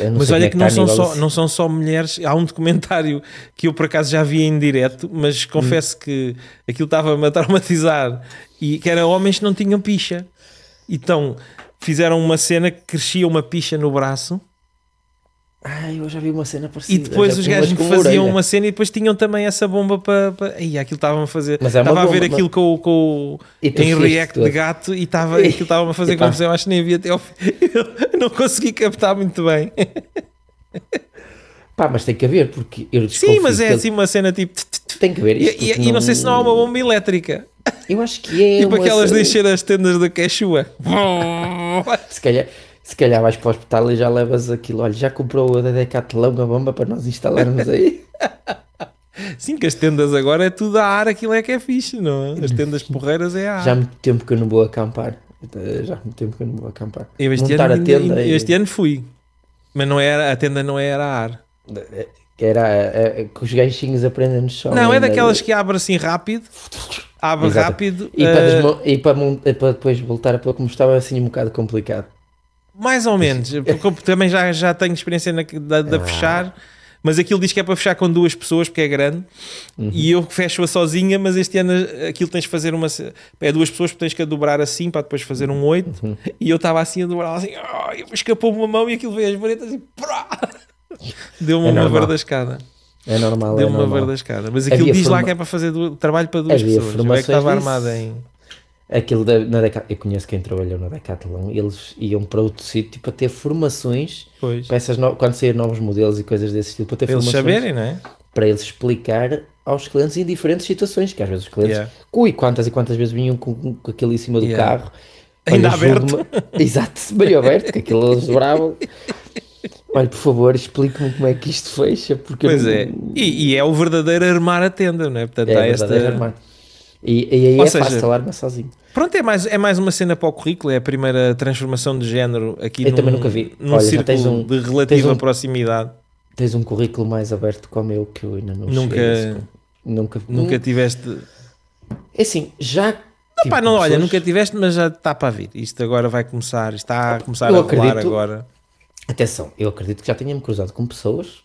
Não Mas olha é que não está a são, só, de- não são só mulheres. Há um documentário que eu por acaso já vi em direto, mas confesso que aquilo estava-me a traumatizar e que era homens que não tinham picha. Então fizeram uma cena que crescia uma picha no braço Ai, eu já vi uma cena parecida. e depois os gajos faziam uma cena e depois tinham também essa bomba para. para... Ih, aquilo estava a fazer. Mas é Estava a ver bomba, aquilo com, o- com, o- E em react tudo. de gato e estava, aquilo estava a fazer Epá. confusão. Acho que nem havia até ao fim. Eu não consegui captar muito bem. Pá, mas tem que haver, porque eu Sim, mas é assim uma cena tipo. Tem que haver E, e- porque e não sei se não há uma bomba elétrica. Eu acho que é. tipo aquelas de encher as tendas da Quechua. Se calhar, se calhar vais para o hospital e já levas aquilo. Olha, já comprou a Decathlon a bomba para nós instalarmos aí. Sim, que as tendas agora é tudo a ar, aquilo é que é fixe, não é? As tendas porreiras é a ar. Já há muito tempo que eu não vou acampar. Já há muito tempo que eu não vou acampar. Eu este, Montar ano, a tenda. e- este ano fui, mas não era, a tenda não era a ar. Era eh, eh, que os ganchinhos aprendem no chão. Não, é daquelas que abre assim rápido, abre Exato. rápido, E para, eh, e para, para depois voltar a pôr como estava assim um bocado complicado. Mais ou menos, porque eu também já, já tenho experiência na, da, da Ah. fechar, mas aquilo diz que é para fechar com duas pessoas, porque é grande, Uhum. e eu fecho-a sozinha, mas este ano aquilo tens de fazer uma. É duas pessoas, porque tens que a dobrar assim para depois fazer um 8, Uhum. e eu estava assim a dobrar assim, oh, escapou-me uma mão e aquilo veio as varetas e! Deu-me É uma verdascada. É normal. é Deu-me uma normal. verdascada. Mas aquilo Havia diz lá forma- que é para fazer du- trabalho para duas Havia pessoas. Eu é que estava disso. armada em. Aquilo da, na Deca- eu conheço quem trabalhou na Decathlon, eles iam para outro sítio para ter formações, Pois. para essas no- quando saíam novos modelos e coisas desse estilo, para ter eles formações saberem, não é? para eles explicar aos clientes em diferentes situações, que às vezes os clientes, Yeah. ui, quantas e quantas vezes vinham com, com aquilo em cima do Yeah. carro, Ainda ajude-me- Exato, meio aberto, que aquilo eles dobravam. Olha, por favor, explique-me como é que isto fecha, porque Pois não- é. E, e é o verdadeiro armar a tenda, não é? Portanto, É há esta. armar. E, e aí Ou é seja, fácil alarmar sozinho. Pronto, é mais, é mais uma cena para o currículo, é a primeira transformação de género aqui Eu num, também nunca vi. num Olha, círculo um- de relativa um- proximidade. Tens um currículo mais aberto que o meu que eu ainda não Nunca- cheguei. Nunca, Nunca tiveste. É assim, já. tive Pá, não, olha, pessoas- nunca tiveste, mas já está para vir. Isto agora vai começar, está a começar Eu a rolar acredito. agora. Atenção, eu acredito que já tenha-me cruzado com pessoas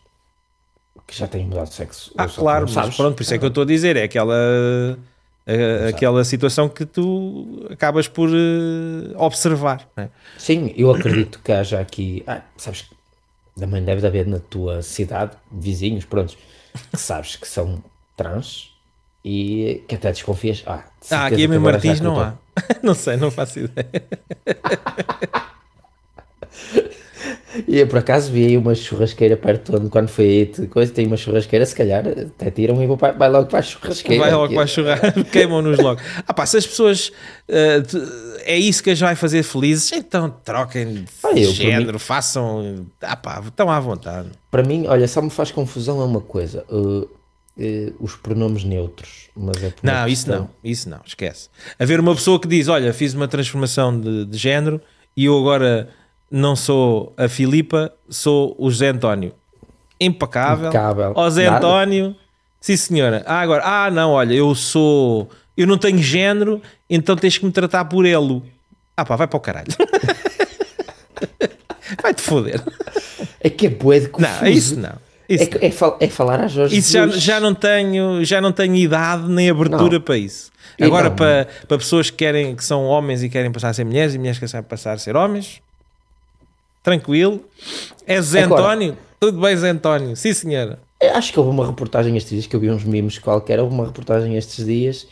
que já têm mudado de sexo. Ah, claro, não mas sabes. pronto, por isso é que eu estou a dizer, é aquela, a- aquela situação que tu acabas por eh, observar. é? Sim, eu acredito que haja aqui. Ah, sabes, também deve haver na tua cidade vizinhos, prontos, que sabes que são trans e que até desconfias. Ah, de Ah, aqui em Martins não há. não sei, não faço ideia. E eu por acaso vi aí uma churrasqueira perto de onde quando foi aí, coisa, tem uma churrasqueira, se calhar até tiram e vou para- vai logo para a churrasqueira. Vai logo para chorar, queimam-nos logo. Ah pá, se as pessoas te- é isso que as vai fazer felizes, então troquem de Ah, por género, façam. Ah pá, estão à vontade. Para mim, olha, só me faz confusão é uma coisa: uh, uh, os pronomes neutros. Mas é Não, isso questão- não, isso não, esquece. Haver uma pessoa que diz: Olha, fiz uma transformação de, de género e eu agora não sou a Filipa, sou o José António. Impecável. Impecável. Ó Nada. António, sim senhora. Ah, agora, ah, não, olha, eu sou. Eu não tenho género, então tens que me tratar por ele. Ah, pá, vai para o caralho. Vai-te foder. É que é bué de confuso. Não, isso não. Isso É, é fal- é falar a Jorge Isso já, já, não tenho, já não tenho idade nem abertura Não. para isso. Agora, não. para, para pessoas que, querem, que são homens e querem passar a ser mulheres e mulheres que querem passar a ser homens, tranquilo. É Zé Agora- António? Tudo bem, Zé António? Sim, senhora. Acho que houve uma reportagem estes dias, que eu vi uns mimos qualquer, houve uma reportagem estes dias,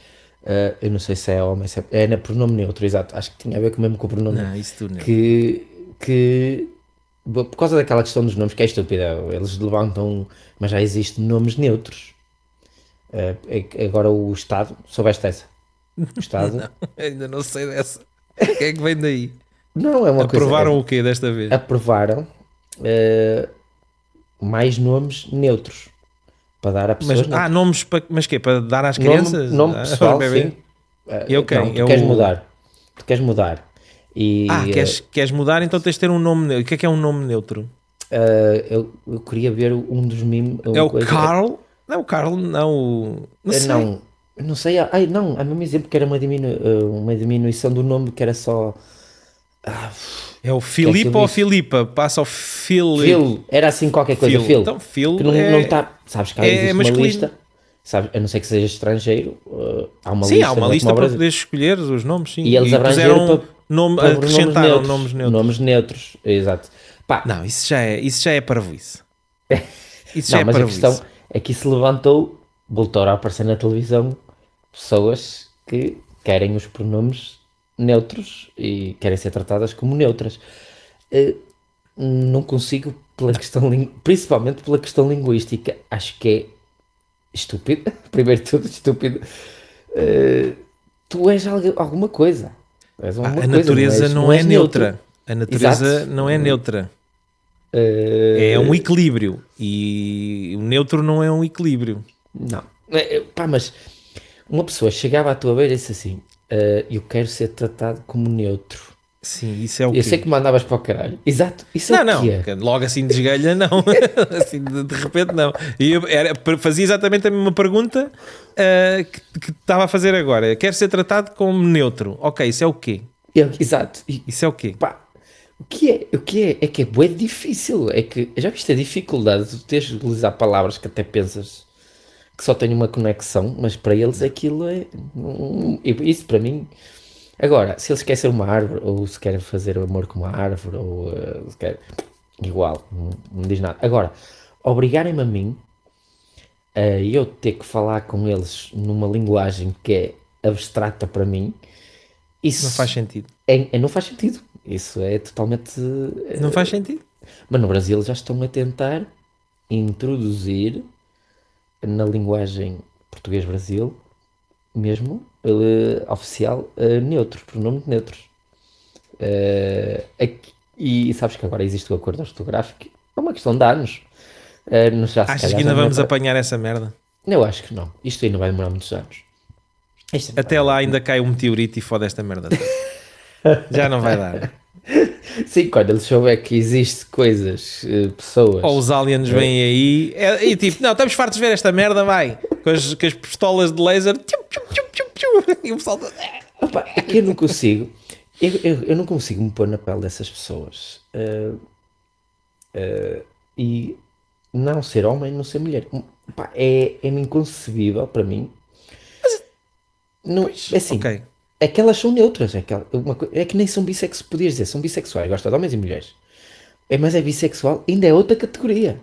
uh, eu não sei se é homem, se é, é na pronome neutro, exato, acho que tinha a ver com mesmo com o pronome Não, isso tudo não. que, que por causa daquela questão dos nomes, que é estúpida, eles levantam, mas já existem nomes neutros. Uh, é agora o Estado, soubeste essa? O Estado, Ainda não sei dessa. O que é que vem daí? Não, é uma Aprovaram coisa, o quê desta vez? aprovaram uh, mais nomes neutros para dar a pessoas Mas, ah, nomes para. Mas quê? Para dar às Nome- crianças? Nome, Ah, pessoal, bebê? sim. Eh, E eu quem? Não, tu queres mudar. Tu queres mudar. E Ah, eh, queres, queres mudar? Então tens de ter um nome neutro. O que é que é um nome neutro? eh, eu, eu queria ver um dos mimos. É o Carl? Não, é o Carl, não. Não sei. Não, não sei. Ai, não, há mesmo exemplo que era uma, diminu uma diminuição do nome que era só. É o Filipe ou Filipa? Passa ao Filipe. Phil. Era assim qualquer coisa. Phil. Phil. Então, Phil que não, é- não tá, Sabes que há é existe uma lista. Sabes, a não ser que seja estrangeiro. eh, há uma Sim, lista. há uma é lista para poderes escolher os nomes, sim. E eles abrangeram puseram para- nome, para nomes acrescentaram neutros. nomes neutros. Nomes neutros, exato. Pá, Não, isso já é, isso já é parvoíce. Isso já Não, é mas a parvoíce. questão é que isso levantou, voltou a aparecer na televisão pessoas que querem os pronomes neutros e querem ser tratadas como neutras. Eh, não consigo, pela questão, principalmente pela questão linguística, acho que é estúpido. Primeiro de tudo, estúpido. Eh, tu és algu- alguma coisa. És Ah, alguma a coisa, natureza és- não, é és neutra. neutro. A natureza Exato. não é neutra. Eh, É um equilíbrio. E o neutro não é um equilíbrio. Não. É, é, Pá, mas uma pessoa chegava à tua beira e disse assim: "Ah, Eu quero ser tratado como neutro. Sim, isso é o Eu quê? sei que mandavas para o caralho. Exato. Isso é Não, o não, é. que logo assim de esgalha, não. assim de, de repente, não. E eu era, fazia exatamente a mesma pergunta ah, que, que estava a fazer agora. Quer ser tratado como neutro. Ok, isso é o quê? Eu- Exato. E, Isso é o quê? pá, o que é? O que é? É que é bué difícil. É que já viste a dificuldade de teres de utilizar palavras que até pensas que só têm uma conexão, mas para eles aquilo é. Isso para mim. Agora, se eles querem ser uma árvore, ou se querem fazer o amor com uma árvore, ou eh, se querem. Igual, não, não diz nada. Agora, obrigarem-me a mim a eu ter que falar com eles numa linguagem que é abstrata para mim, isso Não faz sentido. é- é- não faz sentido. Isso é totalmente. eh, Não faz sentido. Mas no Brasil já estão a tentar introduzir na linguagem português-Brasil, mesmo eh, oficial, eh, neutros, pronomes neutros. Eh, aqui- e sabes que agora existe o acordo ortográfico, é uma questão de anos. Eh, não- já, Achas calhar que ainda é vamos para- apanhar essa merda? Eu acho que não. Isto ainda vai demorar muitos anos. Isto é Até lá ainda cai um meteorito e fode esta merda. toda. Já não vai dar. Sim, quando ele souber que existe coisas, eh, pessoas. Ou os aliens vêm aí é- e tipo, não, estamos fartos de ver esta merda, vai. Com as, com as pistolas de laser. tchum, tchum, tchum, e o pessoal. tá- Opa, é que eu não consigo. Eu, eu, eu não consigo me pôr na pele dessas pessoas. Eh, eh, e não ser homem, não ser mulher. Opa, é, é inconcebível para mim. Não, é assim, Ok. É que elas são neutras. É que, ela- uma é que nem são bissexuais. Podias dizer, são bissexuais, gostam de homens e mulheres. É, mas é bissexual, ainda é outra categoria.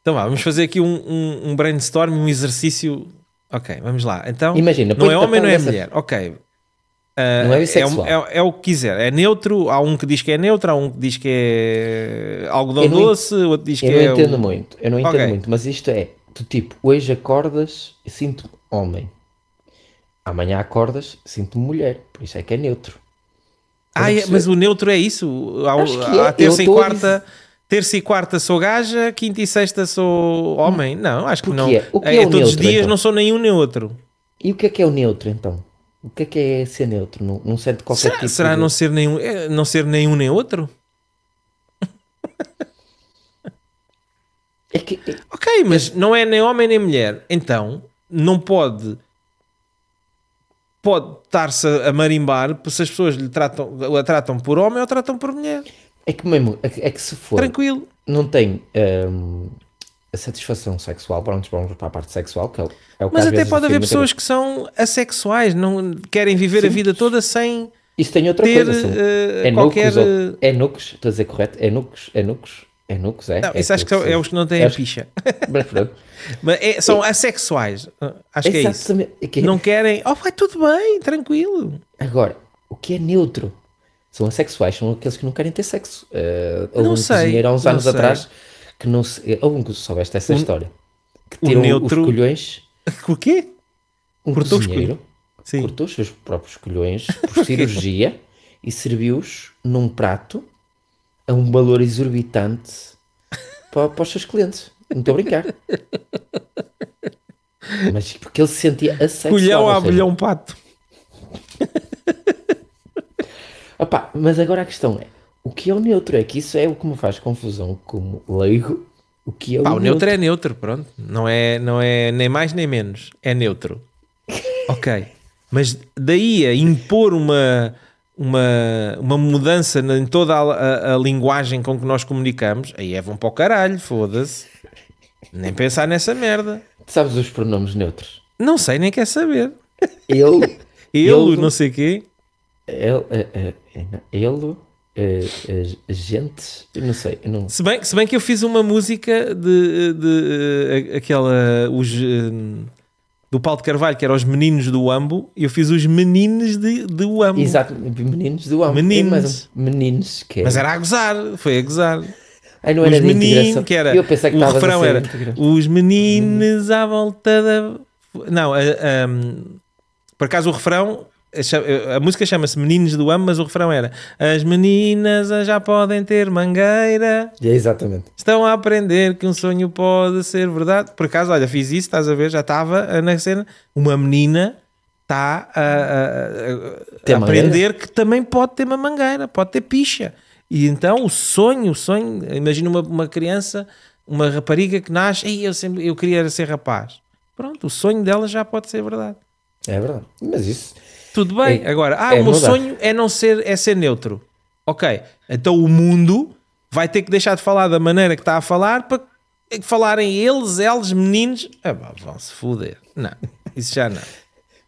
Então vá, vamos fazer aqui um, um, um brainstorm, um exercício. Ok, vamos lá. Então, Imagina, não é homem, não é mulher. Ok. Ah, Não é um- bissexual. é, é o que quiser. É neutro. Há um que diz que é neutro, há um que diz que é algodão Eu não doce, outro diz que Eu é. não entendo o- muito, eu não entendo Ok. muito, mas isto é, tu tipo, hoje acordas e sinto-me homem. Amanhã acordas, sinto-me mulher, por isso é que é neutro. Ah, é- mas o neutro é isso? Há, é. terça e quarta. Terça e quarta sou gaja, quinta e sexta sou homem. Não, acho que Porque não. é. O que É, é o todos os neutro, dias então? não sou nenhum nem outro. E o que é que é o neutro então? O que é que é ser neutro? Não, não sente qualquer Será, tipo será de... não, ser nenhum, é, não ser nenhum nem outro? É que, é- Ok, mas não é nem homem nem mulher. Então, não pode. Pode estar-se a marimbar se as pessoas lhe tratam, a tratam por homem ou a tratam por mulher. é que mesmo, é que, é se for, Tranquilo. não tem hum, a satisfação sexual, pronto, vamos para a parte sexual, que é o, é o Mas até pode haver pessoas que são assexuais, não querem viver a vida toda sem. Isso tem outra ter, coisa. são- eh, é qualquer, nucos, ou- é nucos, estou a dizer correto? É nucos, é nucos, é nucos, é? Não, é isso acho que são, é os que não têm é a os- picha. Mas pronto. Mas é- são assexuais. Acho que é isso. Exatamente. É que- Não querem. Oh, vai tudo bem, tranquilo. Agora, o que é neutro? São assexuais, são aqueles que não querem ter sexo. Uh, houve Não um sei, cozinheiro há uns anos sei. atrás que não se. Houve um que soubeste essa história. Que o tirou neutro- os colhões. O quê? Um Cortou os cozinheiro Sim. cortou os seus próprios colhões por cirurgia e serviu-os num prato a um valor exorbitante para, para os seus clientes. Não estou a brincar. Mas porque ele se sentia assexual. Colhão a abelhão pato. Opá, mas agora a questão é: o que é o neutro? É que isso é o que me faz confusão como leigo. O que é o Pá, o neutro? neutro é neutro, pronto. Não é, não é nem mais nem menos. É neutro. ok. Mas daí a impor uma, uma, uma mudança em toda a, a- a linguagem com que nós comunicamos, aí é vão para o caralho, foda-se. Nem pensar nessa merda. Tu sabes os pronomes neutros? Não sei, nem quer saber. Ele, Ele, Ele- não sei quê. ele, eh, eh, ele, eh, gentes, eu não sei, não. Se bem, se bem que eu fiz uma música de, de, aquela os, eh, do Paulo de Carvalho, que era os meninos do Ambo, e eu fiz os meninos de, de Ambo. Exato, meninos do amo. Meninos. É meninos que é. Mas era a gozar, foi a gozar. Ai, não os era meninos, que era. Eu pensei que o refrão era os meninos à volta da. Não, a, a- por acaso o refrão. A cha- A música chama-se Meninos do Amo, mas o refrão era As meninas já podem ter mangueira, É, Exatamente. estão a aprender que um sonho pode ser verdade. Por acaso, olha, fiz isso, estás a ver, já estava na cena. Uma menina está a, a- a- a aprender que também pode ter uma mangueira, pode ter picha. E então o sonho, o sonho, imagina uma, uma criança, uma rapariga que nasce, Ei, eu, sempre, eu queria ser rapaz. Pronto, o sonho dela já pode ser verdade. É verdade. Mas isso. Tudo bem. É- Agora, ah, é o meu mudar. sonho é não ser, é ser neutro. Ok. Então o mundo vai ter que deixar de falar da maneira que está a falar para falarem eles, eles, meninos. Ah, pá, vão se foder. Não, isso já não.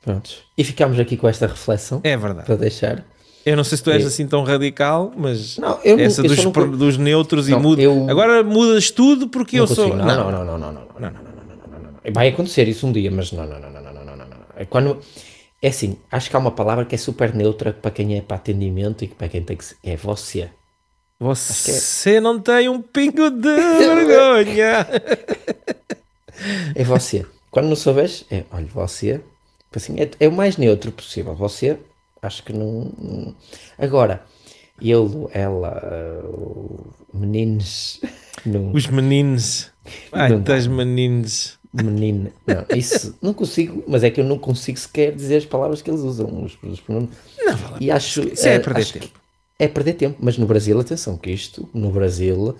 Prontos. E ficamos aqui com esta reflexão É verdade. para deixar. Eu não sei se tu és É. assim tão radical, mas Não, eu não- essa eu dos, co- dos neutros Não, e muda. eu- Agora mudas tudo porque eu Não sou. consigo. Não, não, não, não, não, não, não, não, não, não, não, não, não, não. Vai acontecer isso um dia, mas não, não, não, não, não, não, não, não, não. É quando é assim, acho que há uma palavra que é super neutra para quem é para atendimento e para quem tem que ser, é você. Você não tem um pingo de vergonha. É você. Quando não souberes, é, olha, você, assim, é, é o mais neutro possível. Você, acho que não. não- Agora, ele, ela, uh, meninos, não, Os meninos. Ai, tens meninos. Menina. Não, isso não consigo, mas é que eu não consigo sequer dizer as palavras que eles usam. Os, os pronomes. Não vale E acho. Isso é eh, perder tempo. É perder tempo, mas no Brasil, atenção, que isto no Brasil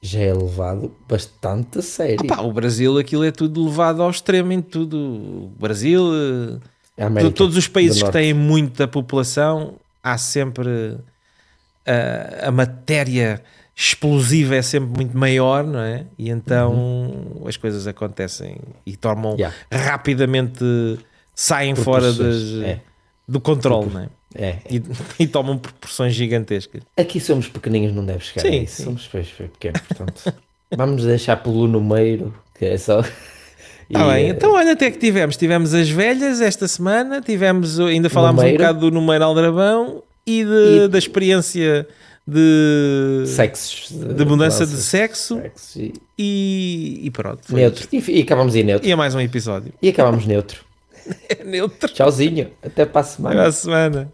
já é levado bastante a sério. Pá, o Brasil, aquilo é tudo levado ao extremo em tudo. O Brasil, eh, América todos os países que têm muita população, há sempre a, a matéria explosiva é sempre muito maior, não é? E então as coisas acontecem e tomam Uhum. Yeah. rapidamente saem fora das, é. do controle, não é? É, E, e tomam proporções gigantescas. Aqui somos pequenininhos, não deve chegar Sim, a isso. sim. Somos peixes pequenos, portanto. Vamos deixar pelo número, que é só. Está bem, eh, então olha até que tivemos. Tivemos as velhas esta semana, tivemos, ainda falámos um Numeiro. bocado do número Aldrabão e, de- E- da experiência de, Sexos. de mudança de sexo sexo e e, e pronto. neutro. E, e acabamos em neutro. E é mais um episódio. E acabamos neutro. É neutro. Tchauzinho. Até para a semana. Até à semana.